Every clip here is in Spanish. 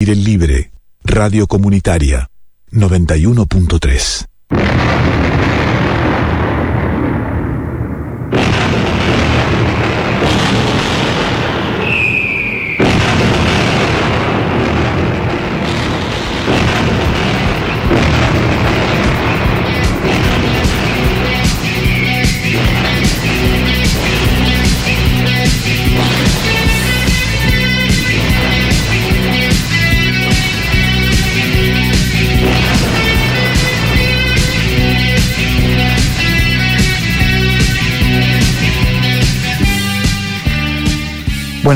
Aire Libre, Radio Comunitaria, 91.3.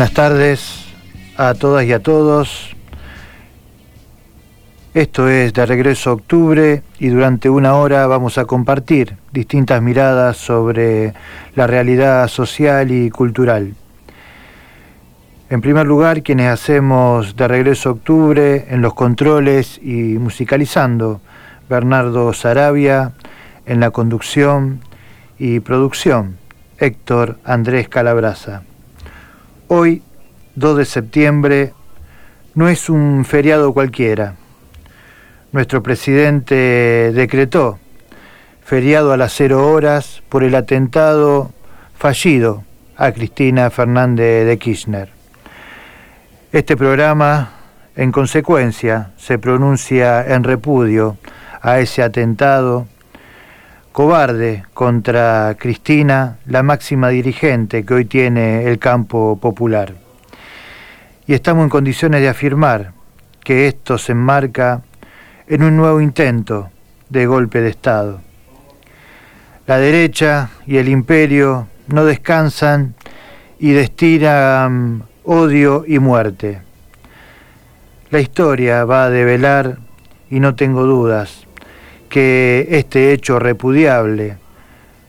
Buenas tardes a todas y a todos. Esto es de regreso a octubre y durante una hora vamos a compartir distintas miradas sobre la realidad social y cultural. En primer lugar, quienes hacemos de regreso a octubre en los controles y musicalizando, Bernardo Sarabia en la conducción y producción, Héctor Andrés Calabraza. Hoy, 2 de septiembre, no es un feriado cualquiera. Nuestro presidente decretó feriado a las cero horas por el atentado fallido a Cristina Fernández de Kirchner. Este programa, en consecuencia, se pronuncia en repudio a ese atentado cobarde contra Cristina, la máxima dirigente que hoy tiene el campo popular. Y estamos en condiciones de afirmar que esto se enmarca en un nuevo intento de golpe de Estado. La derecha y el imperio no descansan y destinan odio y muerte. La historia va a develar, y no tengo dudas, que este hecho repudiable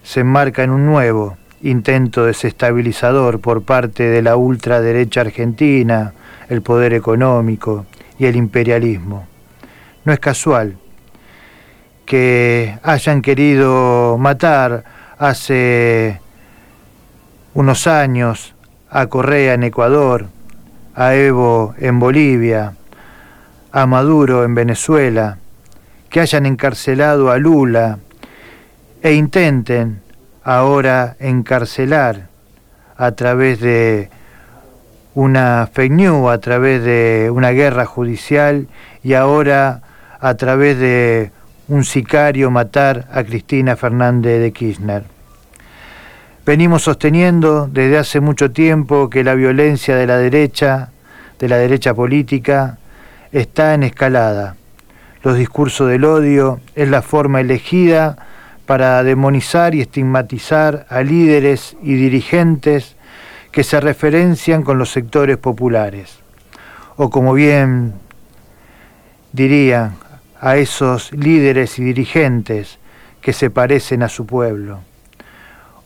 se enmarca en un nuevo intento desestabilizador por parte de la ultraderecha argentina, el poder económico y el imperialismo. No es casual que hayan querido matar hace unos años a Correa en Ecuador, a Evo en Bolivia, a Maduro en Venezuela, que hayan encarcelado a Lula e intenten ahora encarcelar a través de una fake news, a través de una guerra judicial y ahora a través de un sicario matar a Cristina Fernández de Kirchner. Venimos sosteniendo desde hace mucho tiempo que la violencia de la derecha, de la derecha política, está en escalada los discursos del odio, es la forma elegida para demonizar y estigmatizar a líderes y dirigentes que se referencian con los sectores populares, o como bien diría, a esos líderes y dirigentes que se parecen a su pueblo.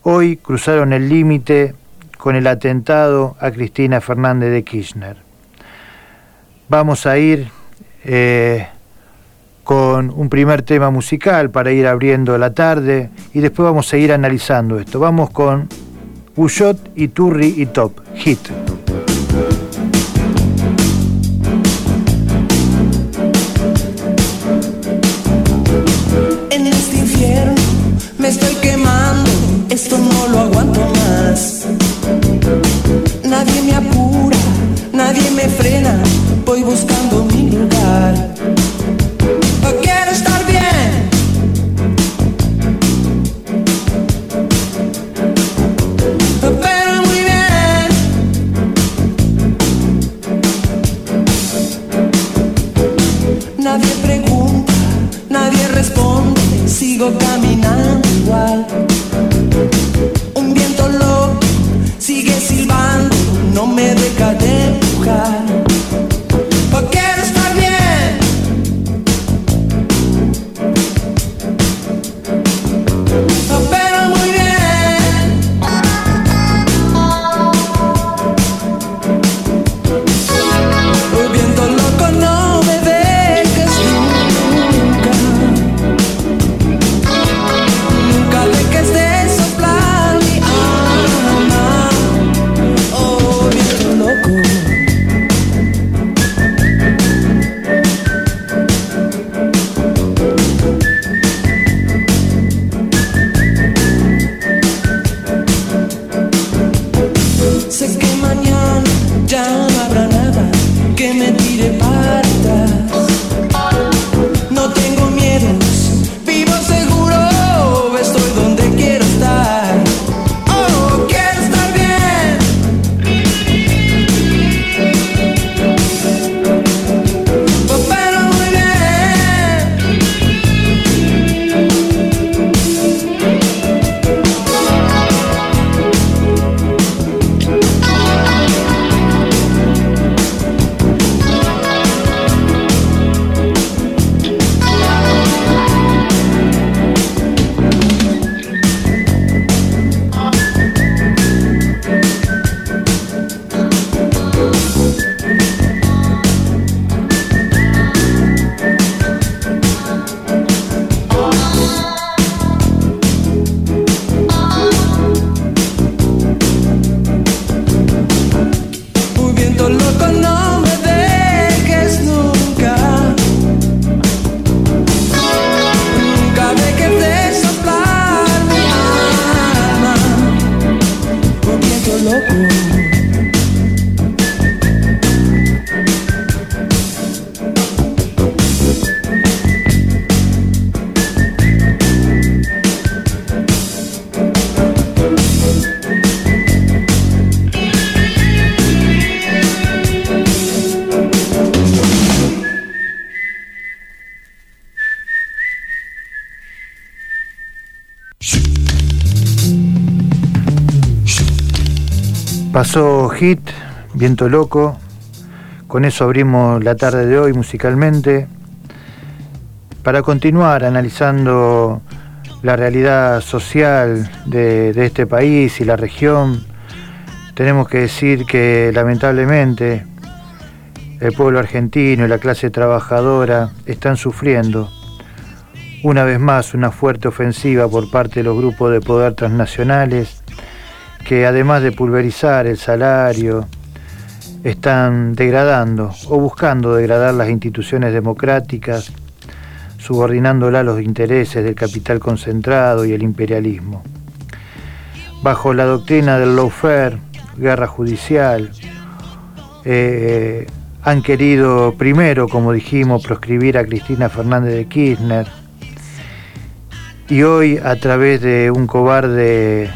Hoy cruzaron el límite con el atentado a Cristina Fernández de Kirchner. Vamos a ir eh, con un primer tema musical para ir abriendo la tarde y después vamos a ir analizando esto. Vamos con Uyot, Turri y Top, Hit. Pasó Hit, Viento Loco. Con eso abrimos la tarde de hoy musicalmente. Para continuar analizando la realidad social de este país y la región, tenemos que decir que lamentablemente el pueblo argentino y la clase trabajadora están sufriendo una vez más una fuerte ofensiva por parte de los grupos de poder transnacionales que además de pulverizar el salario, están degradando o buscando degradar las instituciones democráticas, subordinándola a los intereses del capital concentrado y el imperialismo. Bajo la doctrina del lawfare, guerra judicial, eh, han querido primero, como dijimos, proscribir a Cristina Fernández de Kirchner y hoy a través de un cobarde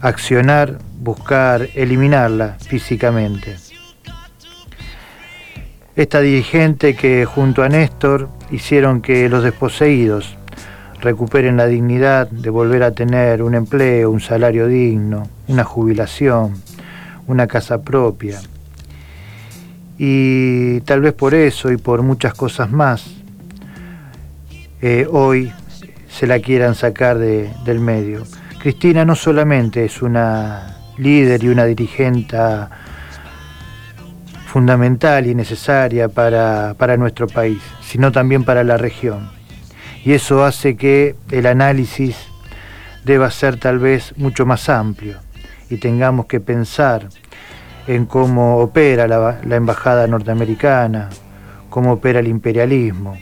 accionar, buscar eliminarla físicamente. Esta dirigente que junto a Néstor hicieron que los desposeídos recuperen la dignidad de volver a tener un empleo, un salario digno, una jubilación, una casa propia. Y tal vez por eso y por muchas cosas más, eh, hoy se la quieran sacar del medio. Cristina no solamente es una líder y una dirigente fundamental y necesaria para, nuestro país, sino también para la región. Y eso hace que el análisis deba ser tal vez mucho más amplio y tengamos que pensar en cómo opera la, embajada norteamericana, cómo opera el imperialismo,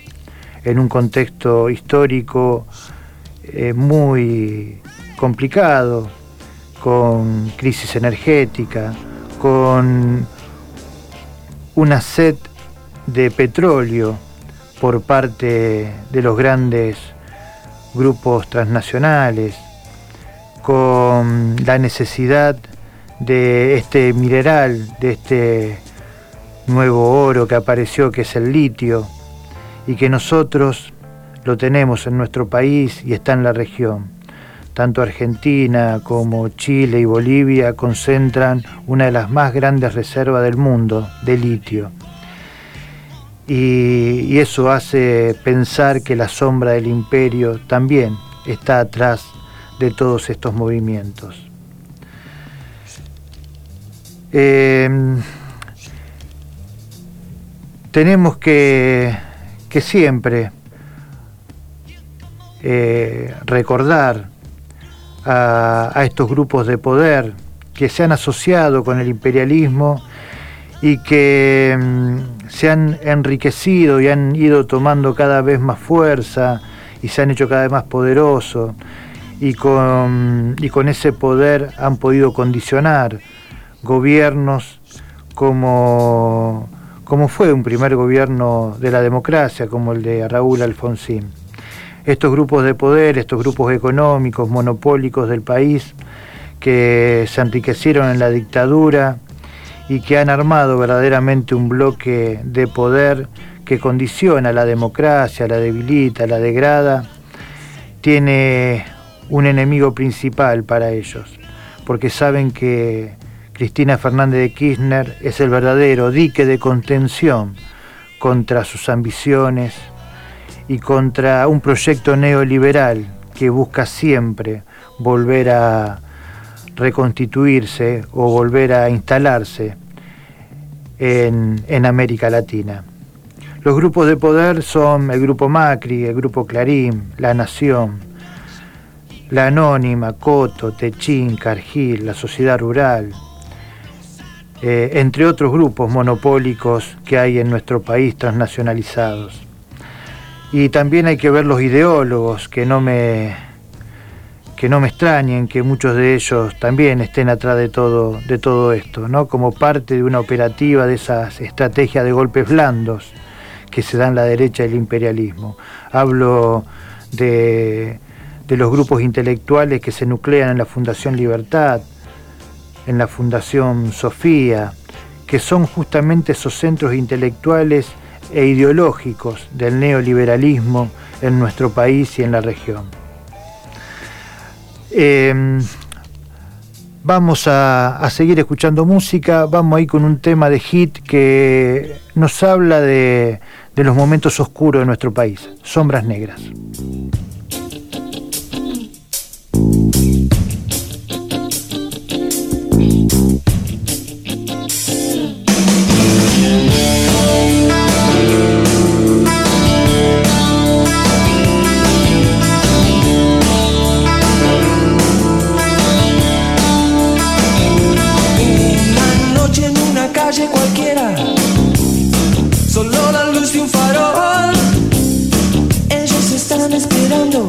en un contexto histórico eh, muy complicado, con crisis energética, con una sed de petróleo por parte de los grandes grupos transnacionales, con la necesidad de este mineral, de este nuevo oro que apareció, que es el litio, y que nosotros lo tenemos en nuestro país y está en la región. Tanto Argentina como Chile y Bolivia concentran una de las más grandes reservas del mundo de litio. Y, eso hace pensar que la sombra del imperio también está atrás de todos estos movimientos. Em, tenemos que, que siempre eh, recordar a, estos grupos de poder que se han asociado con el imperialismo y que mm, se han enriquecido y han ido tomando cada vez más fuerza y se han hecho cada vez más poderosos y con, y con ese poder han podido condicionar gobiernos como, como fue un primer gobierno de la democracia, como el de Raúl Alfonsín estos grupos de poder, estos grupos económicos, monopólicos del país, que se enriquecieron en la dictadura y que han armado verdaderamente un bloque de poder que condiciona la democracia, la debilita, la degrada, tiene un enemigo principal para ellos, porque saben que Cristina Fernández de Kirchner es el verdadero dique de contención contra sus ambiciones, y contra un proyecto neoliberal que busca siempre volver a reconstituirse o volver a instalarse en, América Latina. Los grupos de poder son el Grupo Macri, el Grupo Clarín, La Nación, La Anónima, Coto, Techín, Cargill, la Sociedad Rural, eh, entre otros grupos monopólicos que hay en nuestro país transnacionalizados. Y también hay que ver los ideólogos, que no me, que no me extrañen que muchos de ellos también estén atrás de todo, de todo esto, ¿no? como parte de una operativa de esas estrategias de golpes blandos que se dan la derecha del imperialismo. Hablo de, de los grupos intelectuales que se nuclean en la Fundación Libertad, en la Fundación Sofía, que son justamente esos centros intelectuales e ideológicos del neoliberalismo en nuestro país y en la región. Em, Vamos a, a, seguir escuchando música, vamos ahí con un tema de hit que nos habla de, de los momentos oscuros de nuestro país, Sombras Negras. Ellos están esperando.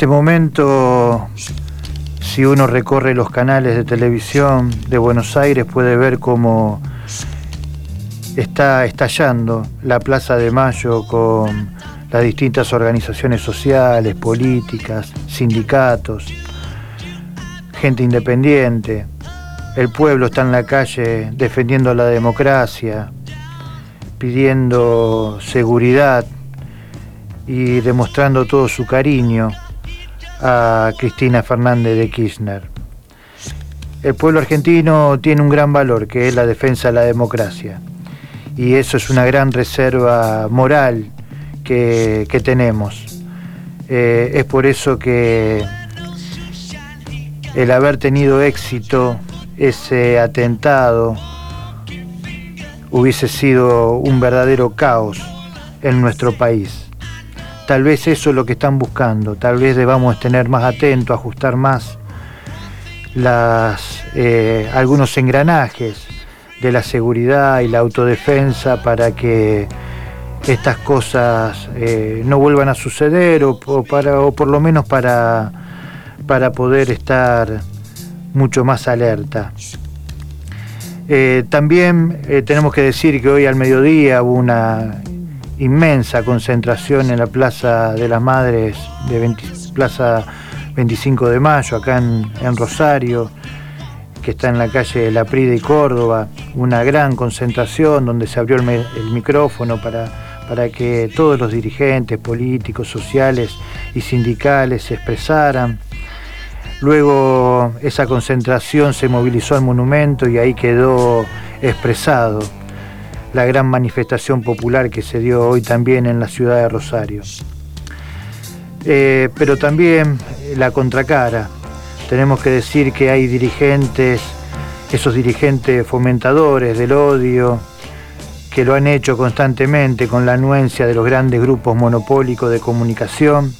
este momento, si uno recorre los canales de televisión de Buenos Aires, puede ver cómo está estallando la Plaza de Mayo con las distintas organizaciones sociales, políticas, sindicatos, gente independiente. El pueblo está en la calle defendiendo la democracia, pidiendo seguridad y demostrando todo su cariño a Cristina Fernández de Kirchner. El pueblo argentino tiene un gran valor, que es la defensa de la democracia. Y eso es una gran reserva moral que, tenemos. Eh, es por eso que el haber tenido éxito ese atentado hubiese sido un verdadero caos en nuestro país. Tal vez eso es lo que están buscando, tal vez debamos tener más atentos, ajustar más eh, algunos engranajes de la seguridad y la autodefensa para que estas cosas eh, no vuelvan a suceder o, para, o por lo menos para, para poder estar mucho más alerta. Eh, también tenemos que decir que hoy al mediodía hubo una inmensa concentración en la Plaza de las Madres, de Plaza 25 de Mayo, acá en, Rosario, que está en la calle La Prida y Córdoba, una gran concentración donde se abrió el, micrófono para, para que todos los dirigentes políticos, sociales y sindicales se expresaran. Luego esa concentración se movilizó al monumento y ahí quedó expresado la gran manifestación popular que se dio hoy también en la ciudad de Rosario. Eh, pero también la contracara. Tenemos que decir que hay dirigentes, esos dirigentes fomentadores del odio, que lo han hecho constantemente con la anuencia de los grandes grupos monopólicos de comunicación,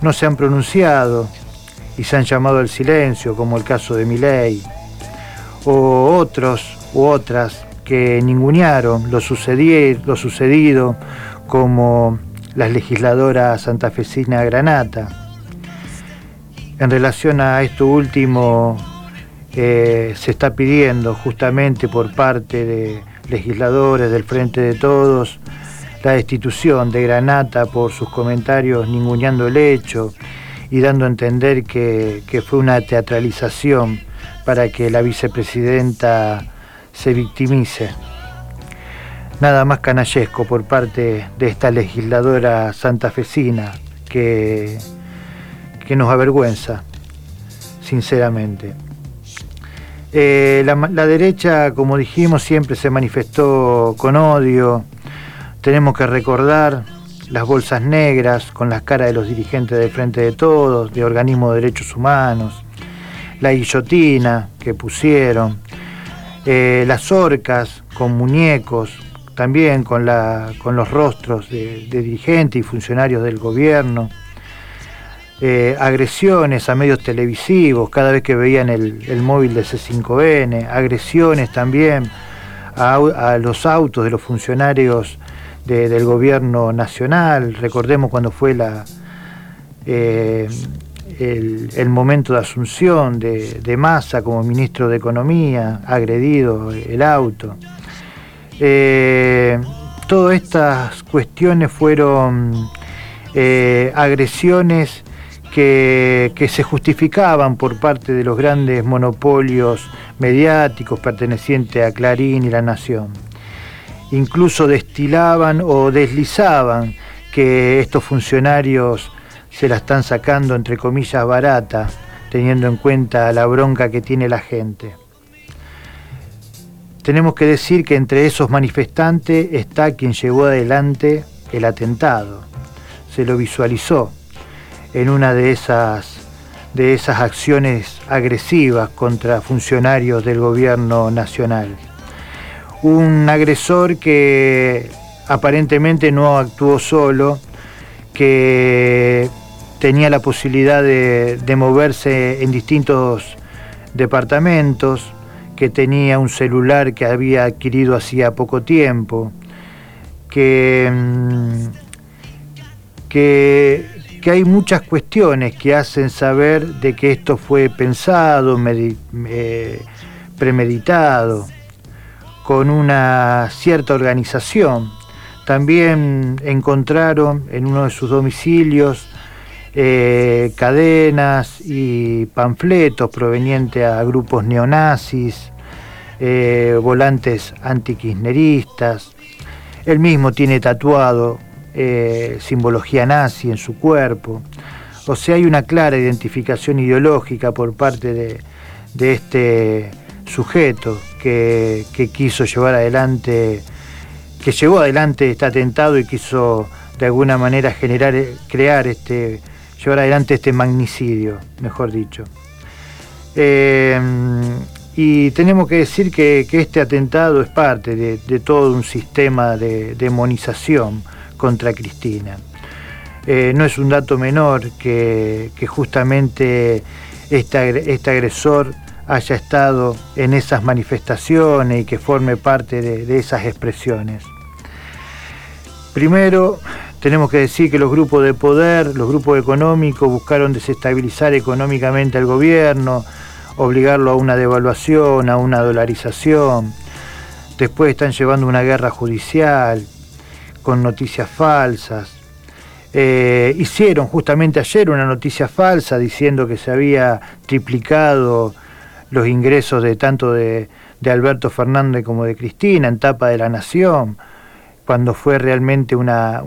no se han pronunciado y se han llamado al silencio, como el caso de Miley, o otros u otras que ningunearon lo, lo sucedido, como la legisladora santafesina Granata. En relación a esto último, eh, se está pidiendo justamente por parte de legisladores del Frente de Todos la destitución de Granata por sus comentarios ninguneando el hecho y dando a entender que, que fue una teatralización para que la vicepresidenta se victimice. Nada más canallesco por parte de esta legisladora santafesina que, que nos avergüenza, sinceramente. Eh, la, la, derecha, como dijimos, siempre se manifestó con odio. Tenemos que recordar las bolsas negras con las caras de los dirigentes del Frente de Todos, de organismos de derechos humanos, la guillotina que pusieron, eh, las orcas con muñecos, también con, la, con los rostros de, dirigentes y funcionarios del gobierno, eh, agresiones a medios televisivos cada vez que veían el, móvil de C5N, agresiones también a, los autos de los funcionarios del gobierno nacional, recordemos cuando fue la... Eh, el, momento de asunción de, Massa como ministro de Economía, agredido el auto. Eh, todas estas cuestiones fueron eh, agresiones que, se justificaban por parte de los grandes monopolios mediáticos pertenecientes a Clarín y La Nación. Incluso destilaban o deslizaban que estos funcionarios se la están sacando entre comillas barata, teniendo en cuenta la bronca que tiene la gente. Tenemos que decir que entre esos manifestantes está quien llevó adelante el atentado. Se lo visualizó en una de esas, de esas acciones agresivas contra funcionarios del gobierno nacional. Un agresor que aparentemente no actuó solo, que tenía la posibilidad de, moverse en distintos departamentos, que tenía un celular que había adquirido hacía poco tiempo, que, mm, que, hay muchas cuestiones que hacen saber de que esto fue pensado, eh, premeditado, con una cierta organización. También encontraron en uno de sus domicilios eh, cadenas y panfletos provenientes a grupos neonazis, eh, volantes antikirchneristas. Él mismo tiene tatuado eh, simbología nazi en su cuerpo. O sea, hay una clara identificación ideológica por parte de, este sujeto que, que, quiso llevar adelante, que llevó adelante este atentado y quiso de alguna manera generar, crear este llevar adelante este magnicidio, mejor dicho. Eh, y tenemos que decir que, este atentado es parte de, todo un sistema de demonización contra Cristina. Eh, no es un dato menor que, justamente este, este, agresor haya estado en esas manifestaciones y que forme parte de, esas expresiones. Primero, tenemos que decir que los grupos de poder, los grupos económicos buscaron desestabilizar económicamente al gobierno, obligarlo a una devaluación, a una dolarización. Después están llevando una guerra judicial con noticias falsas. Eh, hicieron justamente ayer una noticia falsa diciendo que se había triplicado los ingresos de tanto de, Alberto Fernández como de Cristina en tapa de la Nación, cuando fue realmente una,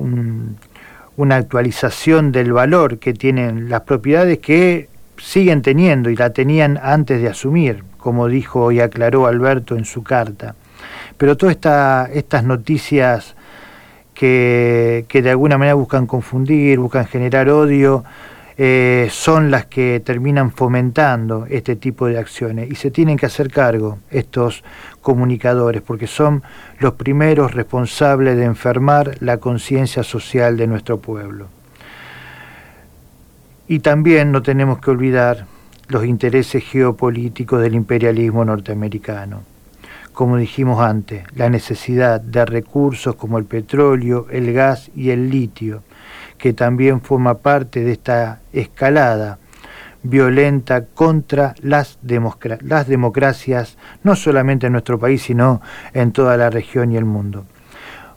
una actualización del valor que tienen las propiedades que siguen teniendo y la tenían antes de asumir, como dijo y aclaró Alberto en su carta. Pero todas estas noticias que, que, de alguna manera buscan confundir, buscan generar odio, eh, son las que terminan fomentando este tipo de acciones y se tienen que hacer cargo estos comunicadores porque son los primeros responsables de enfermar la conciencia social de nuestro pueblo. Y también no tenemos que olvidar los intereses geopolíticos del imperialismo norteamericano. Como dijimos antes, la necesidad de recursos como el petróleo, el gas y el litio que también forma parte de esta escalada violenta contra las, las democracias, no solamente en nuestro país, sino en toda la región y el mundo.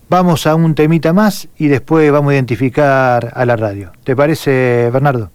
Vamos a un temita más y después vamos a identificar a la radio. ¿Te parece, Bernardo?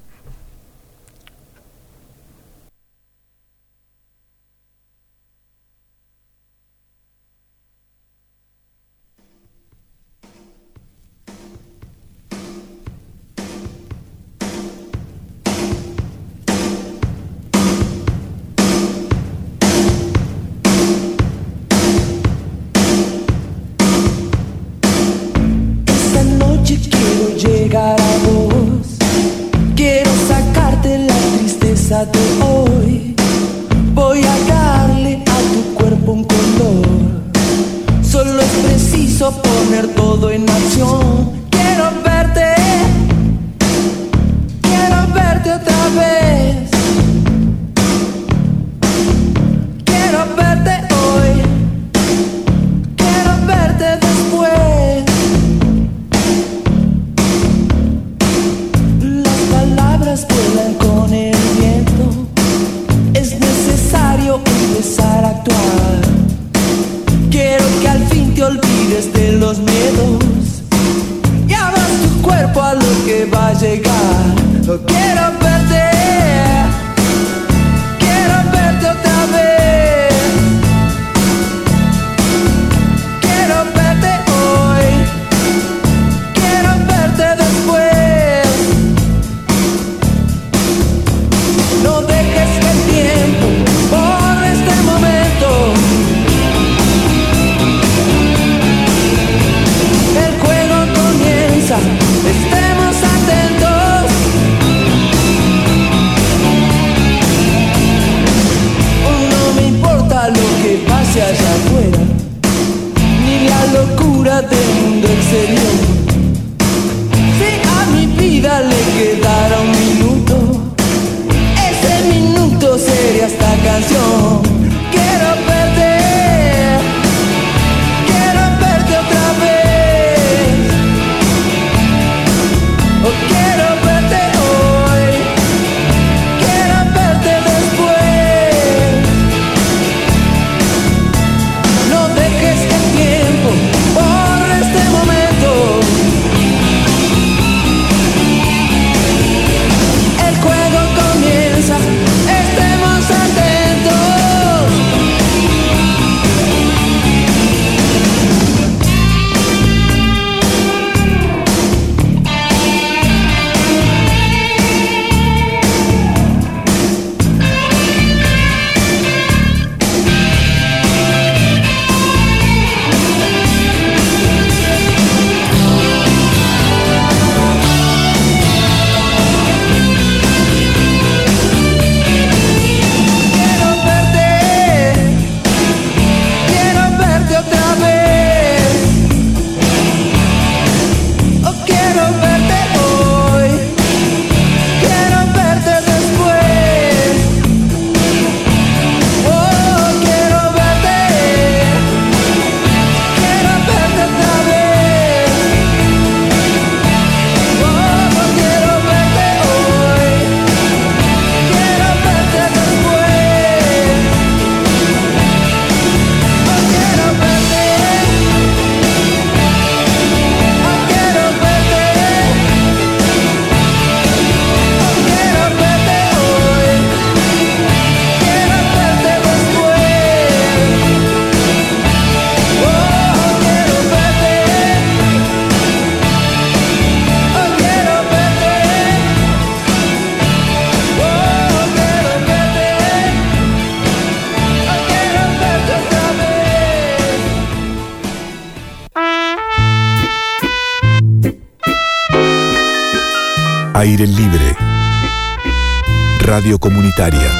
Radio Comunitaria.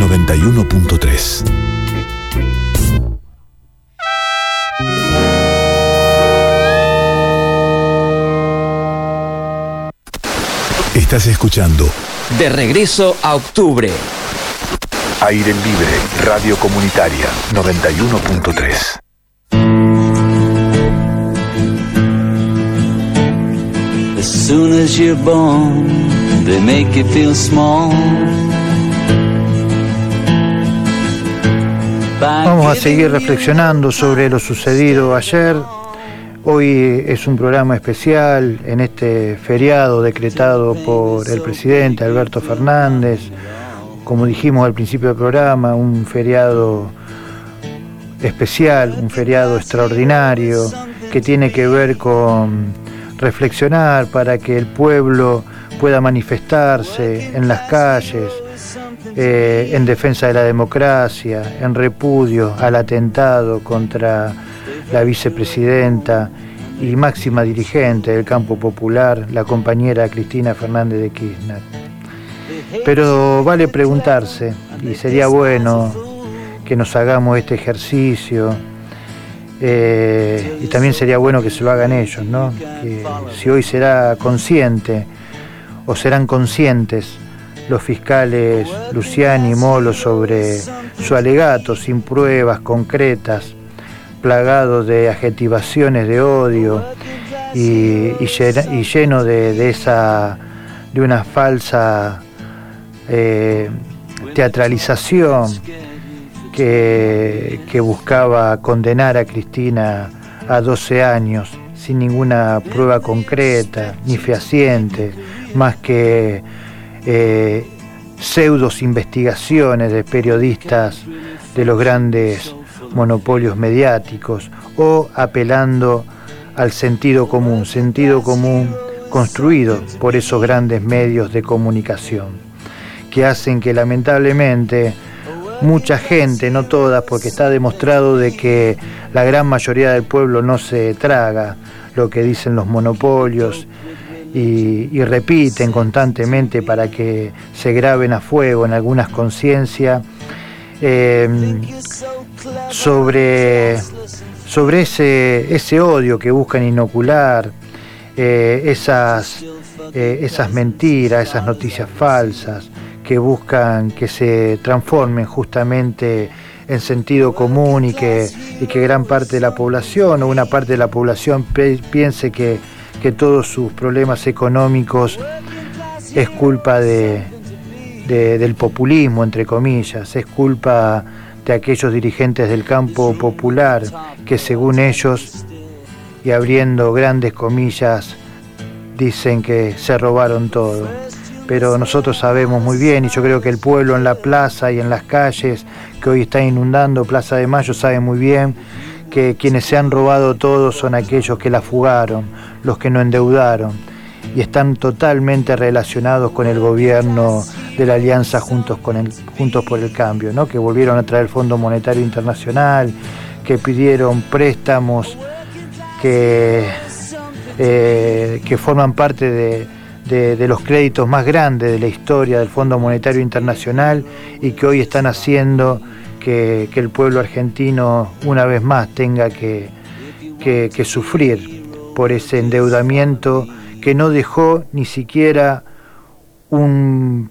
91.3. Estás escuchando De regreso a octubre. Aire Libre, Radio Comunitaria 91.3. As soon as you're born, they make you feel small. Vamos a seguir reflexionando sobre lo sucedido ayer. Hoy es un programa especial en este feriado decretado por el presidente Alberto Fernández. Como dijimos al principio del programa, un feriado especial, un feriado extraordinario que tiene que ver con reflexionar para que el pueblo pueda manifestarse en las calles, eh, en defensa de la democracia, en repudio al atentado contra la vicepresidenta y máxima dirigente del campo popular, la compañera Cristina Fernández de Kirchner. Pero vale preguntarse, y sería bueno que nos hagamos este ejercicio, eh, y también sería bueno que se lo hagan ellos, ¿no? Que si hoy será consciente o serán conscientes los fiscales Luciani y Molo sobre su alegato sin pruebas concretas, plagado de adjetivaciones de odio y, lleno, de, esa de una falsa eh, teatralización que, que, buscaba condenar a Cristina a 12 años sin ninguna prueba concreta ni fehaciente, más que eh, pseudos investigaciones de periodistas de los grandes monopolios mediáticos o apelando al sentido común, sentido común construido por esos grandes medios de comunicación, que hacen que lamentablemente mucha gente, no todas, porque está demostrado de que la gran mayoría del pueblo no se traga lo que dicen los monopolios y, repiten constantemente para que se graben a fuego en algunas conciencias eh, sobre, sobre ese, ese odio que buscan inocular, eh, esas, eh, esas mentiras, esas noticias falsas que buscan que se transformen justamente en sentido común y que, y que gran parte de la población o una parte de la población piense que que todos sus problemas económicos es culpa de, del populismo, entre comillas, es culpa de aquellos dirigentes del campo popular que según ellos, y abriendo grandes comillas, dicen que se robaron todo. Pero nosotros sabemos muy bien, y yo creo que el pueblo en la plaza y en las calles que hoy está inundando Plaza de Mayo sabe muy bien que quienes se han robado todo son aquellos que la fugaron, los que no endeudaron y están totalmente relacionados con el gobierno de la alianza Juntos, con el, Juntos por el Cambio, ¿no? que volvieron a traer el Fondo Monetario Internacional, que pidieron préstamos que, eh, que forman parte de, de, los créditos más grandes de la historia del Fondo Monetario Internacional y que hoy están haciendo que, el pueblo argentino una vez más tenga que, que, sufrir por ese endeudamiento que no dejó ni siquiera un,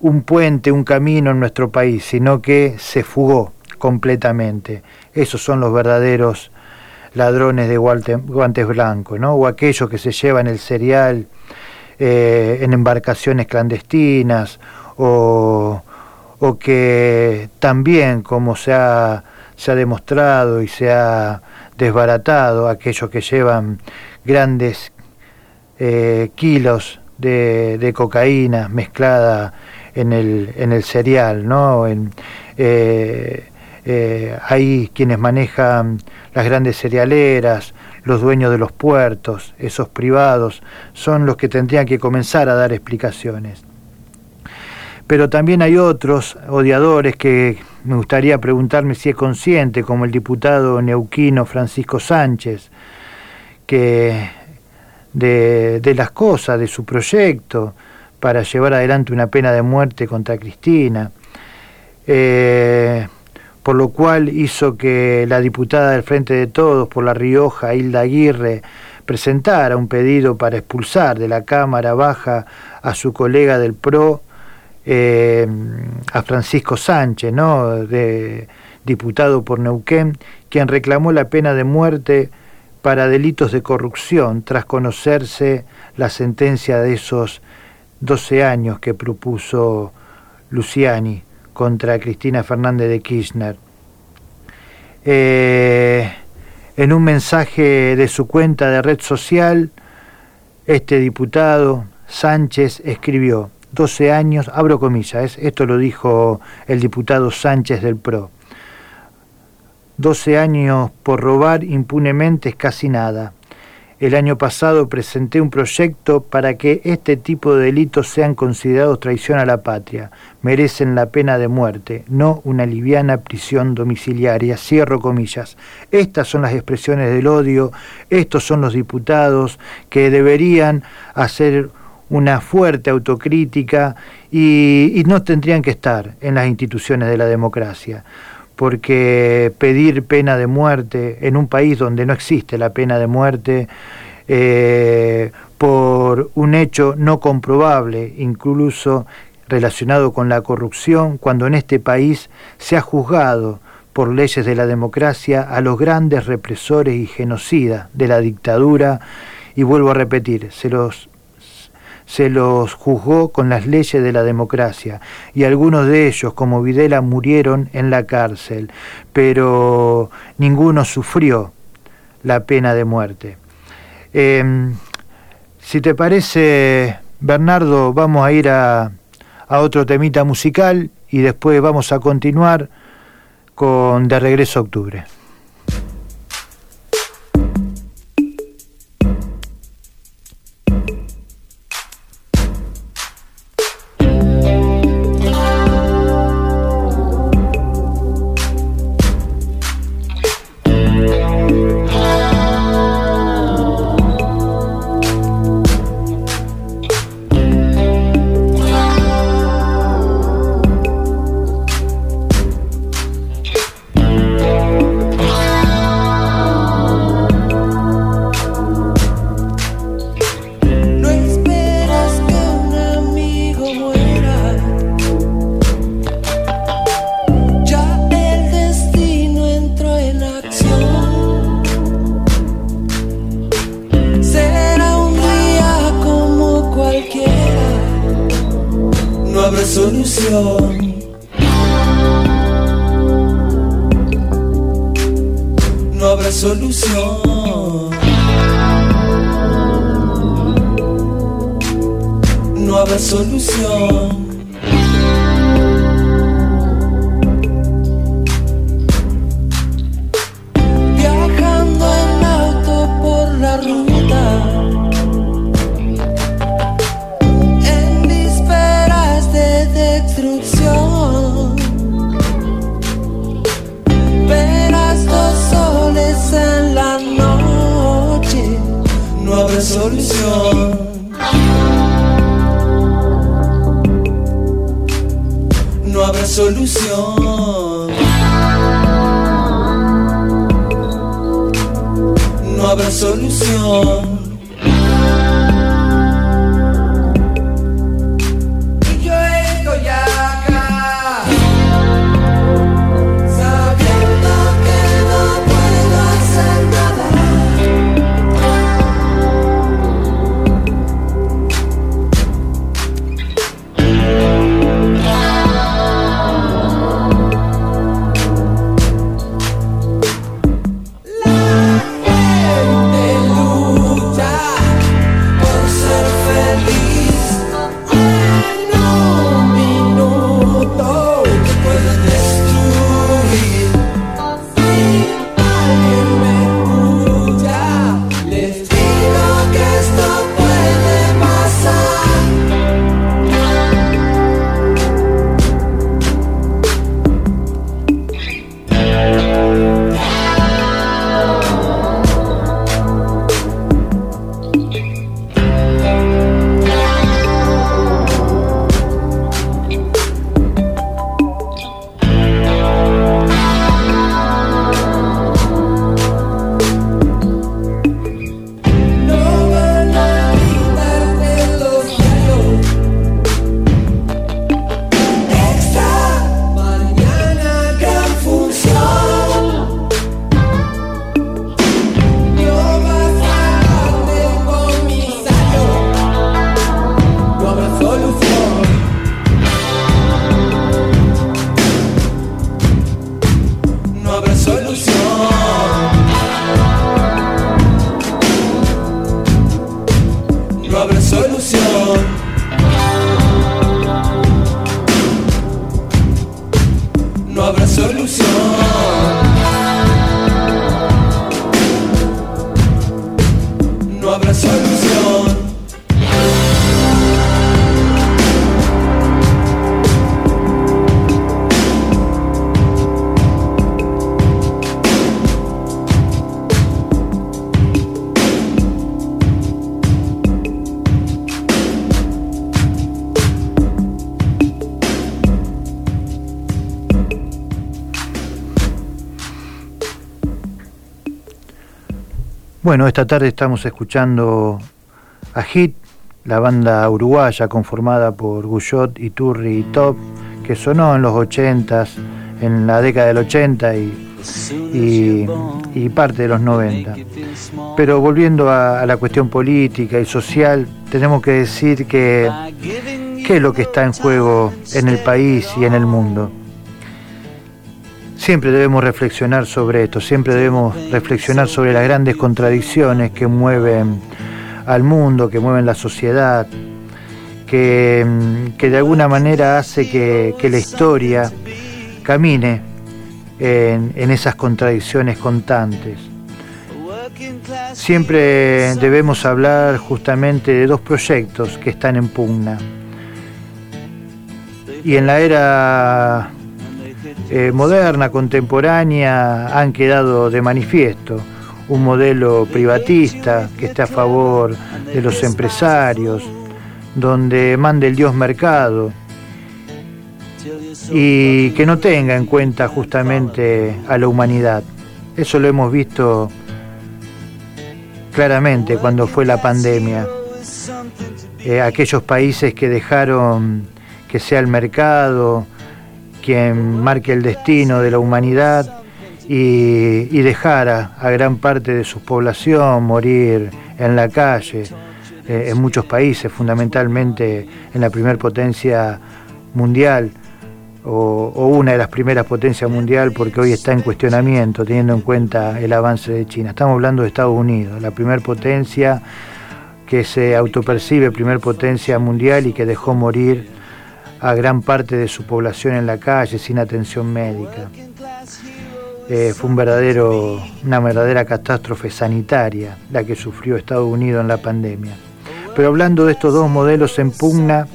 un puente, un camino en nuestro país, sino que se fugó completamente. Esos son los verdaderos ladrones de guantes blancos, ¿no? O aquellos que se llevan el cereal eh, en embarcaciones clandestinas, o, o que también, como se ha, se ha demostrado y se ha desbaratado, aquellos que llevan grandes eh, kilos de, cocaína mezclada en el, en el cereal, ¿no? En, eh, eh, hay quienes manejan las grandes cerealeras, los dueños de los puertos, esos privados, son los que tendrían que comenzar a dar explicaciones pero también hay otros odiadores que me gustaría preguntarme si es consciente, como el diputado neuquino Francisco Sánchez, que de, las cosas, de su proyecto, para llevar adelante una pena de muerte contra Cristina. Eh, por lo cual hizo que la diputada del Frente de Todos por La Rioja, Hilda Aguirre, presentara un pedido para expulsar de la Cámara Baja a su colega del PRO, eh, a Francisco Sánchez, ¿no? de, diputado por Neuquén, quien reclamó la pena de muerte para delitos de corrupción tras conocerse la sentencia de esos 12 años que propuso Luciani contra Cristina Fernández de Kirchner. Eh, en un mensaje de su cuenta de red social, este diputado Sánchez escribió, 12 años, abro comillas, esto lo dijo el diputado Sánchez del PRO, 12 años por robar impunemente es casi nada. El año pasado presenté un proyecto para que este tipo de delitos sean considerados traición a la patria. Merecen la pena de muerte, no una liviana prisión domiciliaria. Cierro comillas. Estas son las expresiones del odio, estos son los diputados que deberían hacer una fuerte autocrítica y, no tendrían que estar en las instituciones de la democracia porque pedir pena de muerte en un país donde no existe la pena de muerte eh, por un hecho no comprobable, incluso relacionado con la corrupción, cuando en este país se ha juzgado por leyes de la democracia a los grandes represores y genocidas de la dictadura, y vuelvo a repetir, se los se los juzgó con las leyes de la democracia y algunos de ellos, como Videla, murieron en la cárcel, pero ninguno sufrió la pena de muerte. Em, si te parece, Bernardo, vamos a ir a, a otro temita musical y después vamos a continuar con De Regreso a Octubre. habrá solución. No habrá solución. No habrá solución. No habrá solución. Bueno, esta tarde estamos escuchando a Hit, la banda uruguaya conformada por Guyot, Iturri y Top, que sonó en los 80 en la década del 80 y, y, parte de los 90. Pero volviendo a, a, la cuestión política y social, tenemos que decir que qué es lo que está en juego en el país y en el mundo. Siempre debemos reflexionar sobre esto, siempre debemos reflexionar sobre las grandes contradicciones que mueven al mundo, que mueven la sociedad, que, de alguna manera hace que, la historia camine en, en esas contradicciones constantes. Siempre debemos hablar justamente de dos proyectos que están en pugna. Y en la era eh, moderna, contemporánea, han quedado de manifiesto. Un modelo privatista que esté a favor de los empresarios, donde mande el Dios mercado y que no tenga en cuenta justamente a la humanidad. Eso lo hemos visto claramente cuando fue la pandemia. Eh, aquellos países que dejaron que sea el mercado, quien marque el destino de la humanidad y, dejara a gran parte de su población morir en la calle, eh, en muchos países, fundamentalmente en la primer potencia mundial, o, o, una de las primeras potencias mundial, porque hoy está en cuestionamiento, teniendo en cuenta el avance de China. Estamos hablando de Estados Unidos, la primer potencia que se autopercibe primer potencia mundial y que dejó morir a gran parte de su población en la calle sin atención médica. Eh, fue un verdadero, una verdadera catástrofe sanitaria la que sufrió Estados Unidos en la pandemia. Pero hablando de estos dos modelos en pugna,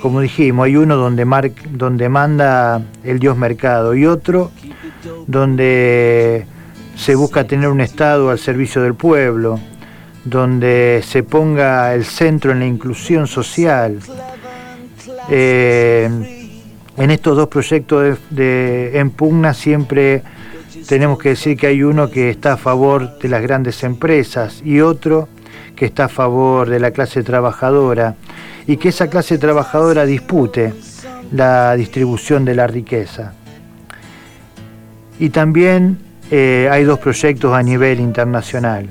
como dijimos, hay uno donde, donde manda el dios mercado y otro donde se busca tener un Estado al servicio del pueblo, donde se ponga el centro en la inclusión social, eh, en estos dos proyectos de, en pugna siempre tenemos que decir que hay uno que está a favor de las grandes empresas y otro que está a favor de la clase trabajadora y que esa clase trabajadora dispute la distribución de la riqueza. Y también eh, hay dos proyectos a nivel internacional.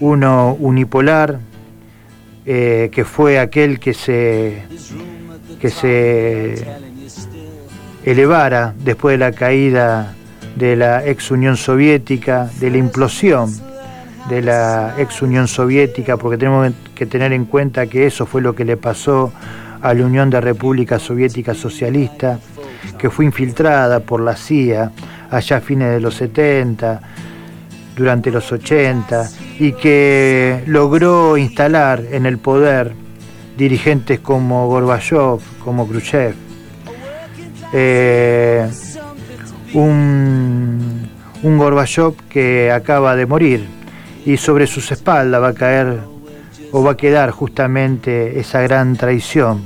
Uno unipolar, eh, que fue aquel que se que se elevara después de la caída de la ex Unión Soviética, de la implosión de la ex Unión Soviética, porque tenemos que tener en cuenta que eso fue lo que le pasó a la Unión de República Soviética Socialista, que fue infiltrada por la CIA allá a fines de los 70, durante los 80, y que logró instalar en el poder dirigentes como Gorbachev, como Khrushchev, eh, un, un Gorbachev que acaba de morir y sobre sus espaldas va a caer o va a quedar justamente esa gran traición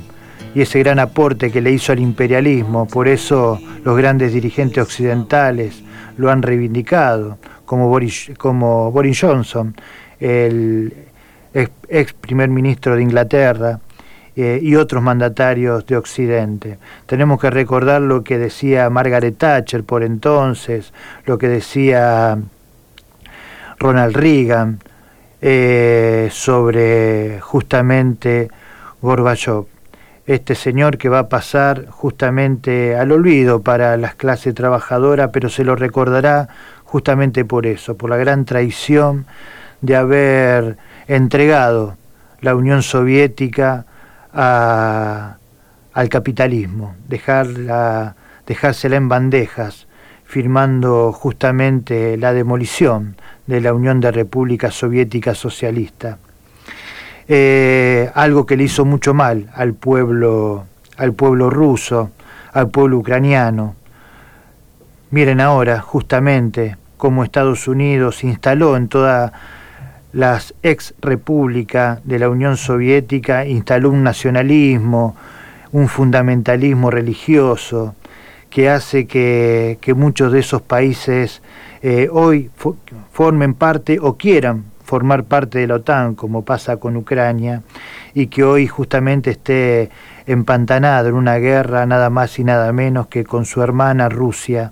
y ese gran aporte que le hizo al imperialismo. Por eso los grandes dirigentes occidentales lo han reivindicado, como Boris, como Boris Johnson, el, ex, primer ministro de Inglaterra, eh, y otros mandatarios de Occidente. Tenemos que recordar lo que decía Margaret Thatcher por entonces, lo que decía Ronald Reagan eh, sobre justamente Gorbachev. Este señor que va a pasar justamente al olvido para las clases trabajadoras, pero se lo recordará justamente por eso, por la gran traición de haber entregado la Unión Soviética al capitalismo, dejarla, dejársela en bandejas, firmando justamente la demolición de la Unión de Repúblicas Soviéticas Socialista. Eh, algo que le hizo mucho mal al pueblo, al pueblo ruso, al pueblo ucraniano. Miren ahora justamente cómo Estados Unidos instaló en toda las ex repúblicas de la Unión Soviética instaló un nacionalismo, un fundamentalismo religioso que hace que, muchos de esos países eh, hoy formen parte o quieran formar parte de la OTAN, como pasa con Ucrania, y que hoy justamente esté empantanado en una guerra nada más y nada menos que con su hermana Rusia,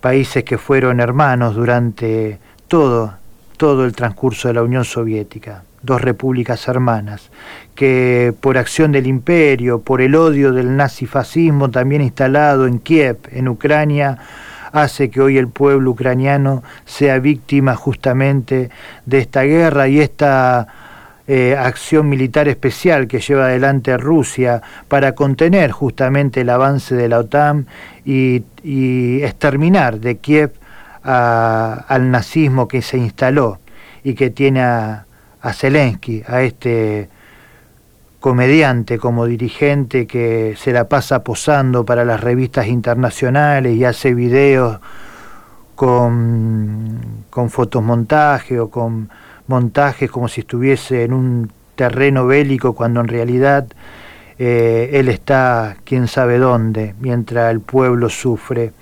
países que fueron hermanos durante todo, todo el transcurso de la Unión Soviética, dos repúblicas hermanas, que por acción del imperio, por el odio del nazifascismo también instalado en Kiev, en Ucrania, hace que hoy el pueblo ucraniano sea víctima justamente de esta guerra y esta eh, acción militar especial que lleva adelante Rusia para contener justamente el avance de la OTAN y, exterminar de Kiev al nazismo que se instaló y que tiene a, a Zelensky, a este comediante como dirigente que se la pasa posando para las revistas internacionales y hace videos con, con fotomontaje o con montajes como si estuviese en un terreno bélico cuando en realidad eh, él está quién sabe dónde, mientras el pueblo sufre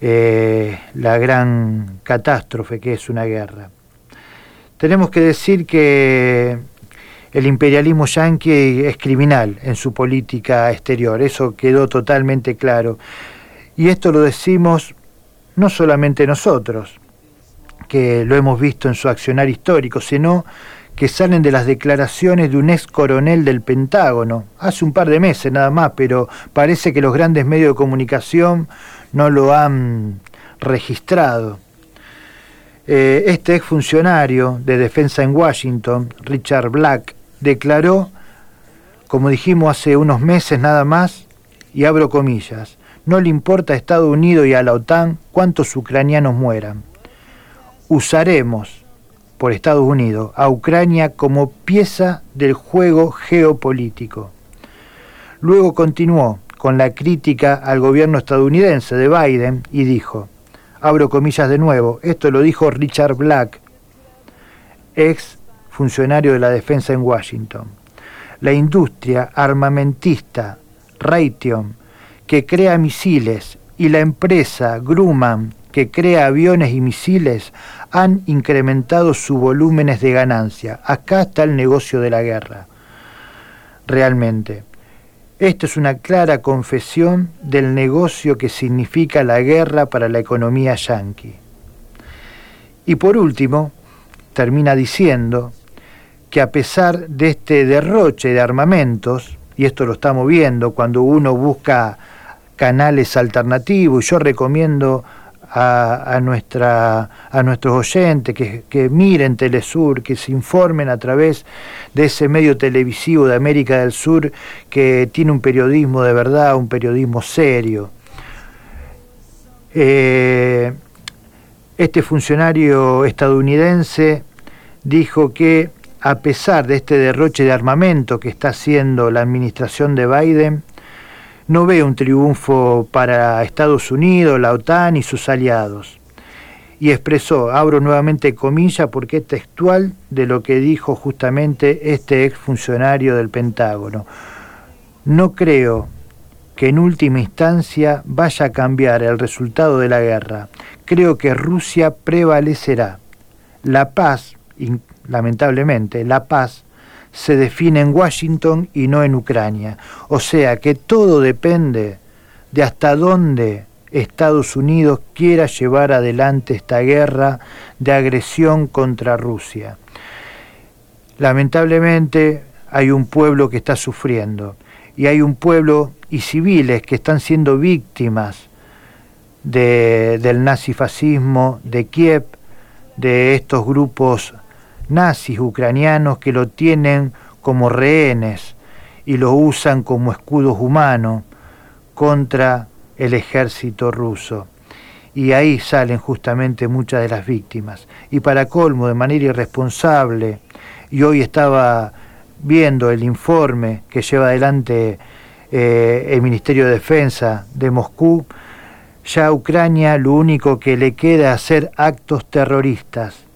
eh, la gran catástrofe que es una guerra. Tenemos que decir que el imperialismo yanqui es criminal en su política exterior, eso quedó totalmente claro. Y esto lo decimos no solamente nosotros, que lo hemos visto en su accionar histórico, sino que salen de las declaraciones de un ex coronel del Pentágono, hace un par de meses nada más, pero parece que los grandes medios de comunicación no lo han registrado. Eh, este ex funcionario de defensa en Washington, Richard Black, declaró, como dijimos hace unos meses nada más, y abro comillas, no le importa a Estados Unidos y a la OTAN cuántos ucranianos mueran. Usaremos por Estados Unidos a Ucrania como pieza del juego geopolítico. Luego continuó con la crítica al gobierno estadounidense de Biden y dijo, abro comillas de nuevo, esto lo dijo Richard Black, ex funcionario de la defensa en Washington. La industria armamentista Raytheon, que crea misiles, y la empresa Grumman, que crea aviones y misiles, han incrementado sus volúmenes de ganancia. Acá está el negocio de la guerra. Realmente. Esto es una clara confesión del negocio que significa la guerra para la economía yanqui. Y por último, termina diciendo que a pesar de este derroche de armamentos, y esto lo estamos viendo cuando uno busca canales alternativos, yo recomiendo a, nuestra, a nuestros oyentes que, que, miren Telesur, que se informen a través de ese medio televisivo de América del Sur que tiene un periodismo de verdad, un periodismo serio. Eh, este funcionario estadounidense dijo que a pesar de este derroche de armamento que está haciendo la administración de Biden, no ve un triunfo para Estados Unidos, la OTAN y sus aliados. Y expresó, abro nuevamente comillas porque es textual de lo que dijo justamente este exfuncionario del Pentágono. No creo que en última instancia vaya a cambiar el resultado de la guerra. Creo que Rusia prevalecerá. La paz, lamentablemente, la paz se define en Washington y no en Ucrania. O sea que todo depende de hasta dónde Estados Unidos quiera llevar adelante esta guerra de agresión contra Rusia. Lamentablemente hay un pueblo que está sufriendo y hay un pueblo y civiles que están siendo víctimas del nazifascismo de Kiev, de estos grupos nazis ucranianos que lo tienen como rehenes y lo usan como escudos humanos contra el ejército ruso. Y ahí salen justamente muchas de las víctimas. Y para colmo, de manera irresponsable, y hoy estaba viendo el informe que lleva adelante eh, el Ministerio de Defensa de Moscú, ya Ucrania lo único que le queda es hacer actos terroristas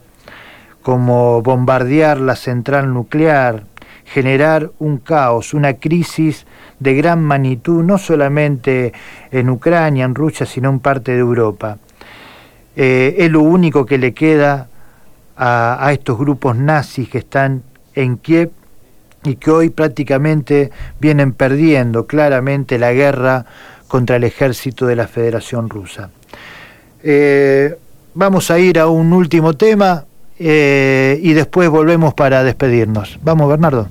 como bombardear la central nuclear, generar un caos, una crisis de gran magnitud, no solamente en Ucrania, en Rusia, sino en parte de Europa. Eh, es lo único que le queda a, estos grupos nazis que están en Kiev y que hoy prácticamente vienen perdiendo claramente la guerra contra el ejército de la Federación Rusa. Eh, vamos a ir a un último tema eh, y después volvemos para despedirnos. Vamos, Bernardo.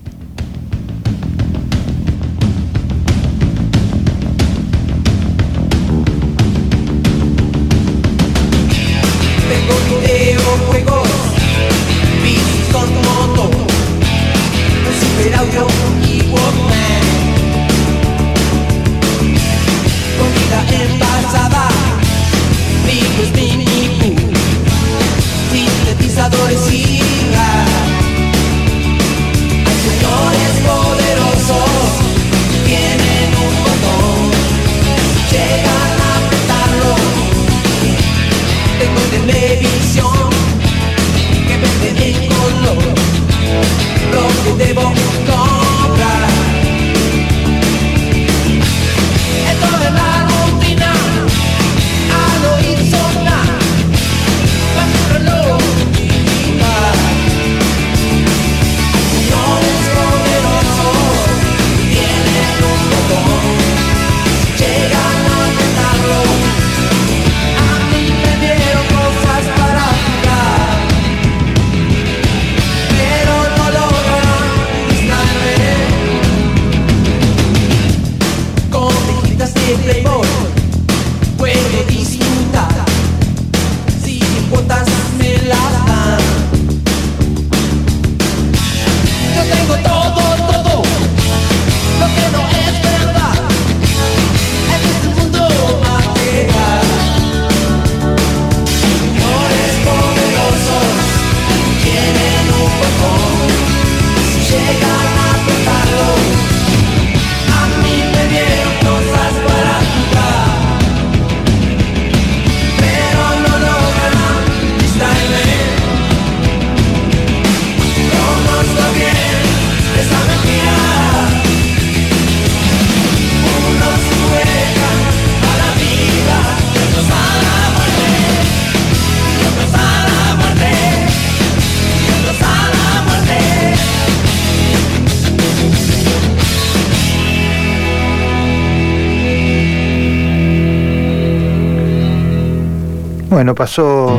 Bueno, pasó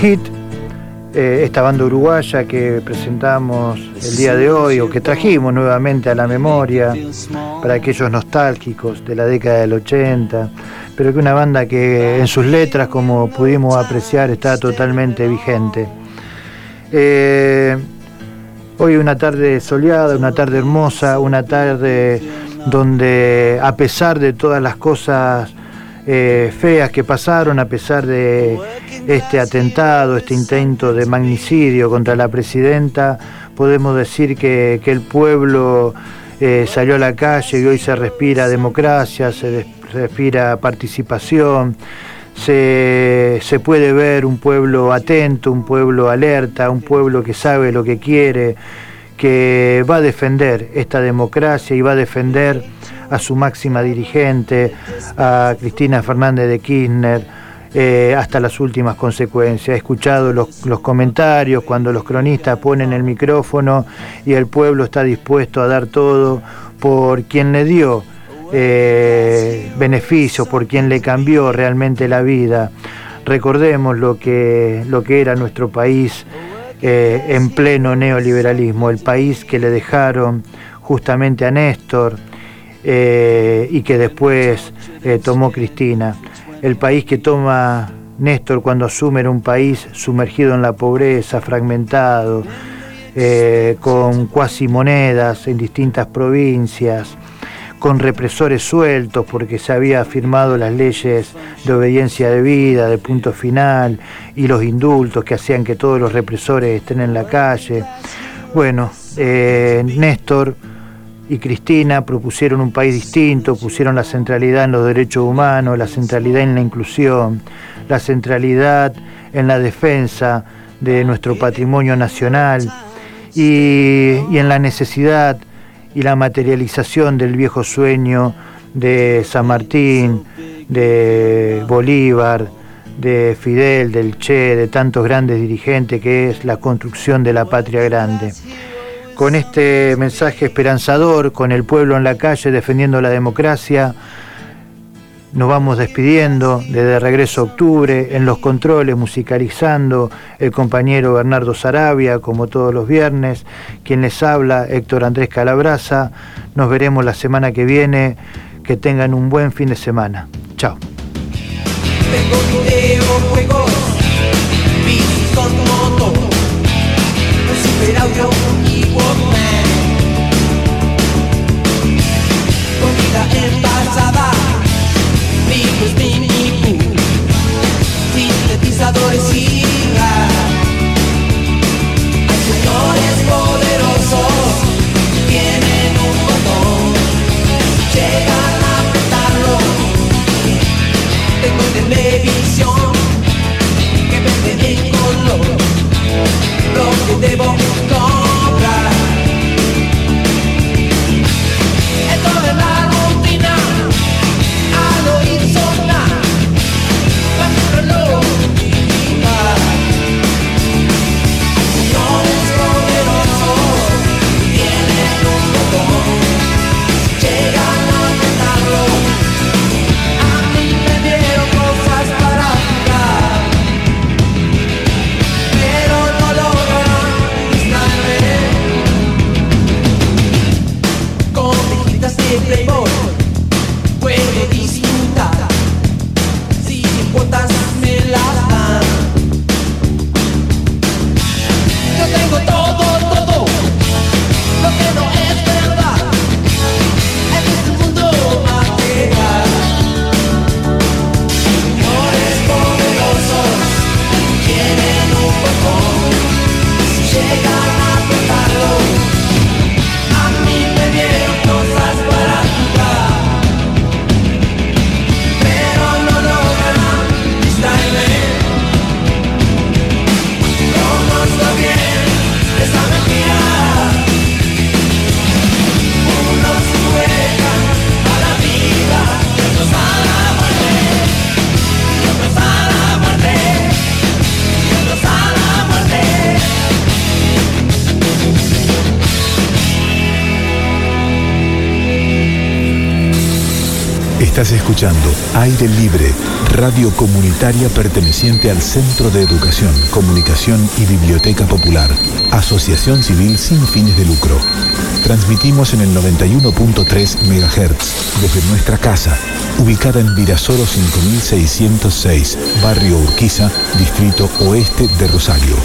Hit, eh, esta banda uruguaya que presentamos el día de hoy o que trajimos nuevamente a la memoria para aquellos nostálgicos de la década del 80, pero que una banda que en sus letras, como pudimos apreciar, está totalmente vigente. Eh, hoy una tarde soleada, una tarde hermosa, una tarde donde a pesar de todas las cosas eh, feas que pasaron a pesar de este atentado, este intento de magnicidio contra la presidenta, podemos decir que, el pueblo eh, salió a la calle y hoy se respira democracia, se respira participación, se, se puede ver un pueblo atento, un pueblo alerta, un pueblo que sabe lo que quiere, que va a defender esta democracia y va a defender a su máxima dirigente, a Cristina Fernández de Kirchner, eh, hasta las últimas consecuencias. He escuchado los, comentarios cuando los cronistas ponen el micrófono y el pueblo está dispuesto a dar todo por quien le dio eh, beneficios, por quien le cambió realmente la vida. Recordemos lo que, lo que era nuestro país eh, en pleno neoliberalismo, el país que le dejaron justamente a Néstor, eh, y que después eh, tomó Cristina. El país que toma Néstor cuando asume era un país sumergido en la pobreza, fragmentado, eh, con cuasi monedas en distintas provincias, con represores sueltos porque se había firmado las leyes de obediencia de vida, de punto final, y los indultos que hacían que todos los represores estén en la calle. Bueno, Néstor y Cristina propusieron un país distinto, pusieron la centralidad en los derechos humanos, la centralidad en la inclusión, la centralidad en la defensa de nuestro patrimonio nacional y, en la necesidad y la materialización del viejo sueño de San Martín, de Bolívar, de Fidel, del Che, de tantos grandes dirigentes, que es la construcción de la patria grande. Con este mensaje esperanzador, con el pueblo en la calle defendiendo la democracia, nos vamos despidiendo desde regreso a octubre, en los controles musicalizando el compañero Bernardo Sarabia, como todos los viernes, quien les habla, Héctor Andrés Calabraza. Nos veremos la semana que viene. Que tengan un buen fin de semana. Chao. Sintetizadores y Hay Aire Libre, radio comunitaria perteneciente al Centro de Educación, Comunicación y Biblioteca Popular, Asociación Civil sin fines de lucro. Transmitimos en el 91.3 MHz desde nuestra casa, ubicada en Virasoro 5606, Barrio Urquiza, Distrito Oeste de Rosario.